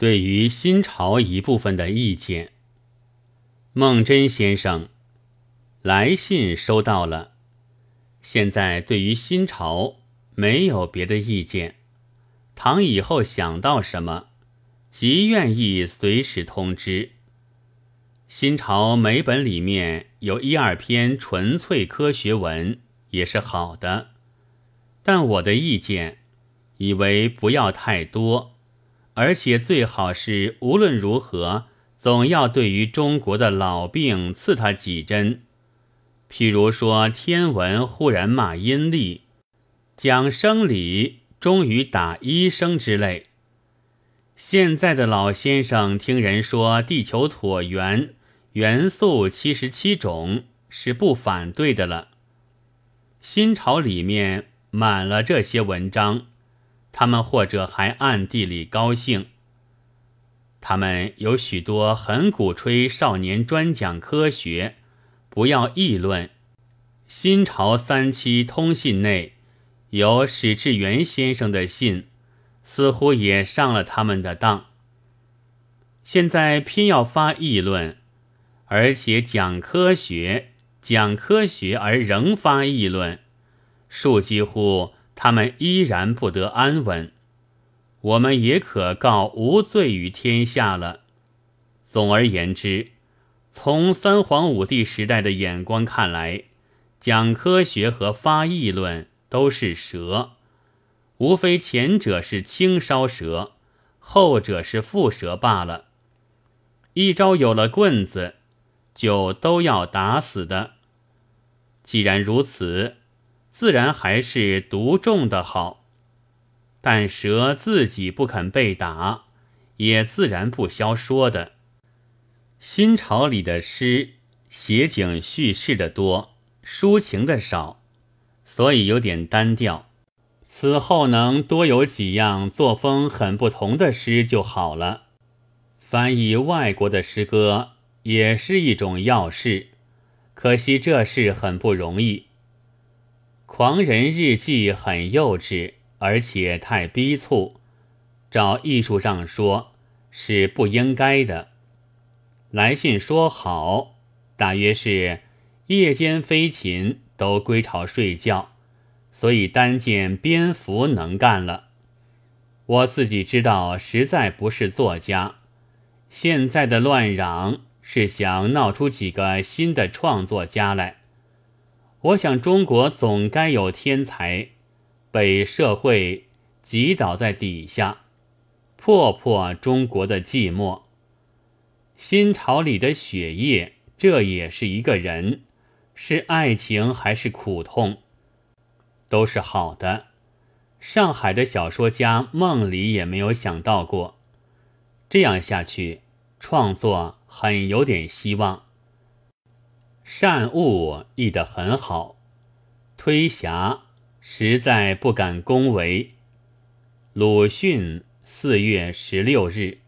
对于新朝一部分的意见。孟真先生来信收到了，现在对于新朝没有别的意见。倘以后想到什么，极愿意随时通知。新朝每本里面有一二篇纯粹科学文，也是好的。但我的意见，以为不要太多，而且最好是无论如何。总要对于中国的老病刺他几针，譬如说天文忽然骂阴历，讲生理终于打医生之类。现在的老先生听人说地球椭圆，元素七十七种是不反对的了。新潮里面满了这些文章，他们或者还暗地里高兴。他们有许多很鼓吹少年专讲科学，不要议论。新朝三期通信内有史志源先生的信，似乎也上了他们的当。现在偏要发议论，而且讲科学，讲科学而仍发议论，数几乎他们依然不得安稳。我们也可告无罪于天下了。总而言之，从三皇五帝时代的眼光看来，讲科学和发议论都是蛇，无非前者是轻烧蛇，后者是蝮蛇罢了。一朝有了棍子，就都要打死的。既然如此，自然还是独种的好。但蛇自己不肯被打，也自然不消说的。新朝里的诗写景叙事的多，抒情的少，所以有点单调。此后能多有几样作风很不同的诗就好了。翻译外国的诗歌也是一种要事，可惜这事很不容易。狂人日记很幼稚。而且太逼促，照艺术上说是不应该的。来信说好，大约是夜间飞禽都归巢睡觉，所以单见蝙蝠能干了。我自己知道，实在不是作家。现在的乱嚷是想闹出几个新的创作家来。我想中国总该有天才。被社会挤倒在底下，破破中国的寂寞。新朝里的血液，这也是一个人，是爱情还是苦痛，都是好的。上海的小说家梦里也没有想到过，这样下去，创作很有点希望。善恶译得很好，推侠。实在不敢恭维。鲁迅四月十六日。